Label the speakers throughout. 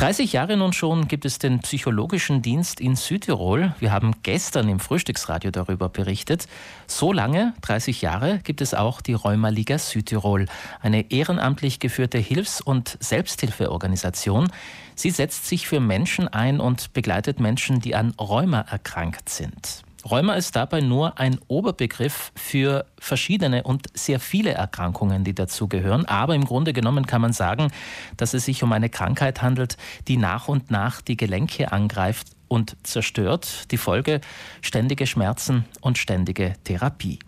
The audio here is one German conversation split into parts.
Speaker 1: 30 Jahre nun schon gibt es den psychologischen Dienst in Südtirol. Wir haben gestern im Frühstücksradio darüber berichtet. So lange, 30 Jahre, gibt es auch die Rheumaliga Südtirol, eine ehrenamtlich geführte Hilfs- und Selbsthilfeorganisation. Sie setzt sich für Menschen ein und begleitet Menschen, die an Rheuma erkrankt sind. Rheuma ist dabei nur ein Oberbegriff für verschiedene und sehr viele Erkrankungen, die dazugehören. Aber im Grunde genommen kann man sagen, dass es sich um eine Krankheit handelt, die nach und nach die Gelenke angreift und zerstört. Die Folge ständige Schmerzen und ständige Therapie.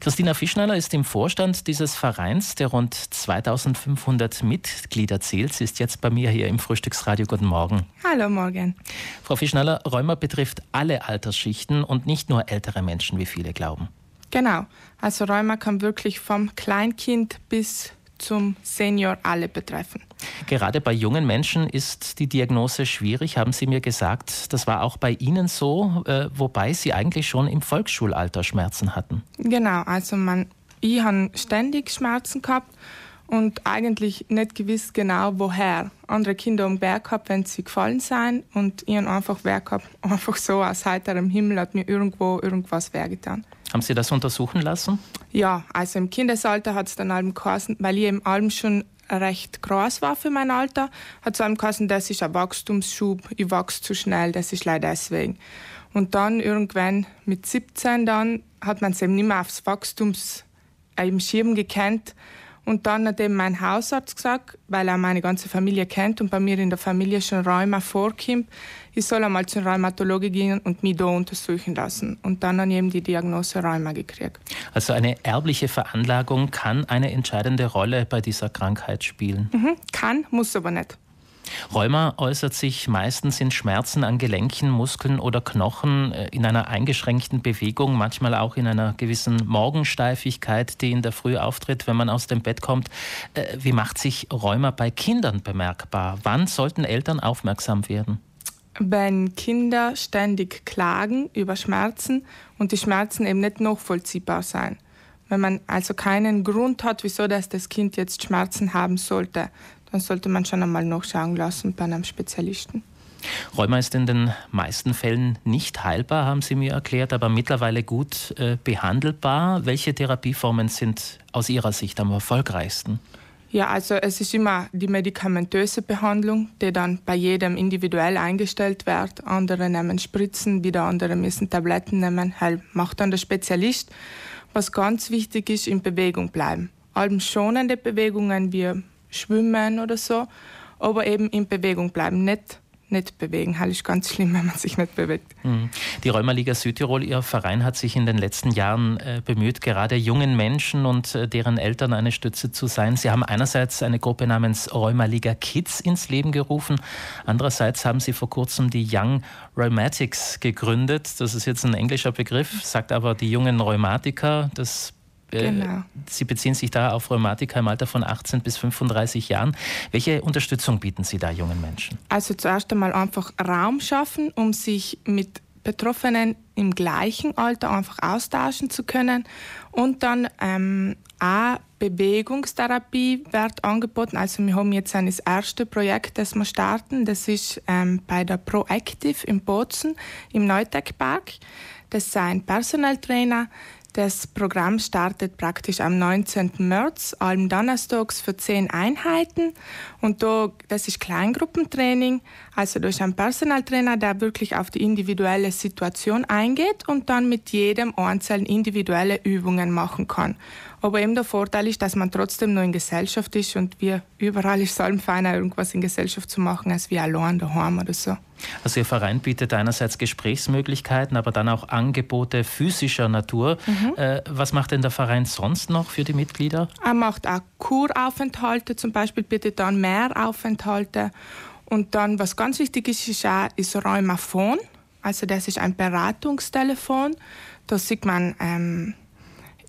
Speaker 1: Christina Fischneiler ist im Vorstand dieses Vereins, der rund 2500 Mitglieder zählt. Sie ist jetzt bei mir hier im Frühstücksradio. Guten Morgen.
Speaker 2: Hallo, morgen.
Speaker 1: Frau Fischneiler, Rheuma betrifft alle Altersschichten und nicht nur ältere Menschen, wie viele glauben.
Speaker 2: Genau. Also Rheuma kann wirklich vom Kleinkind bis zum Senior alle betreffen.
Speaker 1: Gerade bei jungen Menschen ist die Diagnose schwierig, haben Sie mir gesagt. Das war auch bei Ihnen so, äh, wobei Sie eigentlich schon im Volksschulalter Schmerzen hatten.
Speaker 2: Genau, also man, ich habe ständig Schmerzen gehabt und eigentlich nicht gewusst genau woher. Andere Kinder haben Berg gehabt, wenn sie gefallen sind und ich habe einfach Berg gehabt, einfach so aus heiterem Himmel hat mir irgendwo irgendwas wehgetan.
Speaker 1: Haben Sie das untersuchen lassen?
Speaker 2: Ja, also im Kindesalter hat es dann allem geheißen, weil ich im allem schon recht groß war für mein Alter, hat es allem geheißen, das ist ein Wachstumsschub, ich wachse zu schnell, das ist leider deswegen. Und dann irgendwann mit 17 dann hat man es eben nicht mehr aufs Wachstums im Schirm gekannt und dann hat eben mein Hausarzt gesagt, weil er meine ganze Familie kennt und bei mir in der Familie schon Rheuma vorkommt, ich soll einmal zum Rheumatologe gehen und mich da untersuchen lassen. Und dann habe ich eben die Diagnose Rheuma gekriegt.
Speaker 1: Also eine erbliche Veranlagung kann eine entscheidende Rolle bei dieser Krankheit spielen?
Speaker 2: Mhm, kann, muss aber nicht.
Speaker 1: Rheuma äußert sich meistens in Schmerzen an Gelenken, Muskeln oder Knochen, äh, in einer eingeschränkten Bewegung, manchmal auch in einer gewissen Morgensteifigkeit, die in der Früh auftritt, wenn man aus dem Bett kommt. Äh, wie macht sich Rheuma bei Kindern bemerkbar? Wann sollten Eltern aufmerksam werden?
Speaker 2: Wenn Kinder ständig klagen über Schmerzen und die Schmerzen eben nicht nachvollziehbar sein. Wenn man also keinen Grund hat, wieso das, das Kind jetzt Schmerzen haben sollte, dann sollte man schon einmal nachschauen lassen bei einem Spezialisten.
Speaker 1: Rheuma ist in den meisten Fällen nicht heilbar, haben Sie mir erklärt, aber mittlerweile gut äh, behandelbar. Welche Therapieformen sind aus Ihrer Sicht am erfolgreichsten?
Speaker 2: Ja, also es ist immer die medikamentöse Behandlung, die dann bei jedem individuell eingestellt wird. Andere nehmen Spritzen, wieder andere müssen Tabletten nehmen. Halt macht dann der Spezialist. Was ganz wichtig ist, in Bewegung bleiben. Allem schonende Bewegungen wie Schwimmen oder so, aber eben in Bewegung bleiben, nicht nicht bewegen. Das ist ganz schlimm, wenn man sich nicht bewegt.
Speaker 1: Mhm. Die Rheumaliga Südtirol, Ihr Verein, hat sich in den letzten Jahren äh, bemüht, gerade jungen Menschen und äh, deren Eltern eine Stütze zu sein. Sie haben einerseits eine Gruppe namens Rheumaliga Kids ins Leben gerufen. Andererseits haben Sie vor kurzem die Young Rheumatics gegründet. Das ist jetzt ein englischer Begriff, sagt aber die jungen Rheumatiker. Das genau. Sie beziehen sich da auf Rheumatiker im Alter von 18 bis 35 Jahren. Welche Unterstützung bieten Sie da jungen Menschen?
Speaker 2: Also zuerst einmal einfach Raum schaffen, um sich mit Betroffenen im gleichen Alter einfach austauschen zu können. Und dann ähm, auch Bewegungstherapie wird angeboten. Also wir haben jetzt ein das erste Projekt, das wir starten. Das ist ähm, bei der Proactive in Bozen im Neutech-Park. Das sind Personaltrainer, das Programm startet praktisch am 19. März, allem donnerstags für zehn Einheiten. Und da, das ist Kleingruppentraining. Also da ist ein Personaltrainer, der wirklich auf die individuelle Situation eingeht und dann mit jedem Einzelnen individuelle Übungen machen kann. Aber eben der Vorteil ist, dass man trotzdem noch in Gesellschaft ist und wir überall ist es allem feiner, irgendwas in Gesellschaft zu machen, als wie allein daheim oder so.
Speaker 1: Also Ihr Verein bietet einerseits Gesprächsmöglichkeiten, aber dann auch Angebote physischer Natur. Mhm. Äh, was macht denn der Verein sonst noch für die Mitglieder?
Speaker 2: Er macht auch Kuraufenthalte, zum Beispiel bietet dann mehr Aufenthalte. Und dann, was ganz wichtig ist, ist auch ist Rheumafon. Also das ist ein Beratungstelefon. Da sieht man ähm,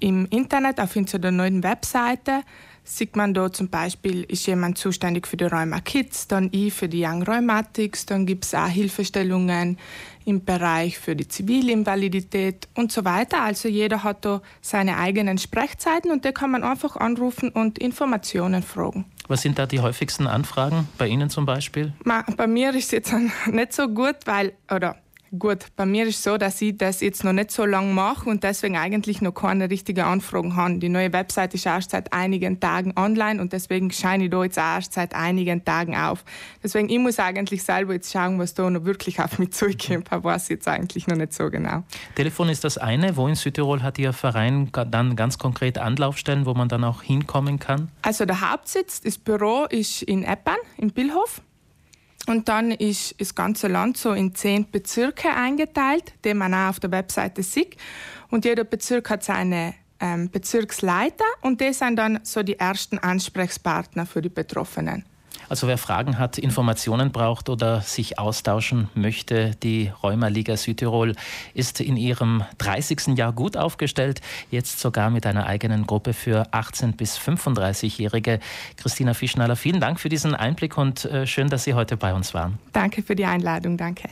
Speaker 2: im Internet auf unserer neuen Webseite sieht man da zum Beispiel, ist jemand zuständig für die Rheuma Kids, dann ich für die Young Rheumatics, dann gibt es auch Hilfestellungen im Bereich für die Zivilinvalidität und so weiter. Also jeder hat da seine eigenen Sprechzeiten und da kann man einfach anrufen und Informationen fragen.
Speaker 1: Was sind da die häufigsten Anfragen bei Ihnen zum Beispiel?
Speaker 2: Bei mir ist es jetzt nicht so gut, weil, oder Gut, bei mir ist es so, dass ich das jetzt noch nicht so lange mache und deswegen eigentlich noch keine richtige Anfragen habe. Die neue Website ist erst seit einigen Tagen online und deswegen scheine ich da jetzt erst seit einigen Tagen auf. Deswegen, ich muss eigentlich selber jetzt schauen, was da noch wirklich auf mich zukommt. Ich weiß jetzt eigentlich noch nicht so genau.
Speaker 1: Telefon ist das eine. Wo in Südtirol hat Ihr Verein dann ganz konkret Anlaufstellen, wo man dann auch hinkommen kann?
Speaker 2: Also der Hauptsitz, das Büro ist in Eppern, im Billhof. Und dann ist das ganze Land so in zehn Bezirke eingeteilt, die man auch auf der Webseite sieht. Und jeder Bezirk hat seine ähm, Bezirksleiter und die sind dann so die ersten Ansprechpartner für die Betroffenen.
Speaker 1: Also wer Fragen hat, Informationen braucht oder sich austauschen möchte, die Rheuma-Liga Südtirol ist in ihrem 30. Jahr gut aufgestellt, jetzt sogar mit einer eigenen Gruppe für 18 bis 35-Jährige. Christina Fischnaller, vielen Dank für diesen Einblick und äh, schön, dass Sie heute bei uns waren.
Speaker 2: Danke für die Einladung, danke.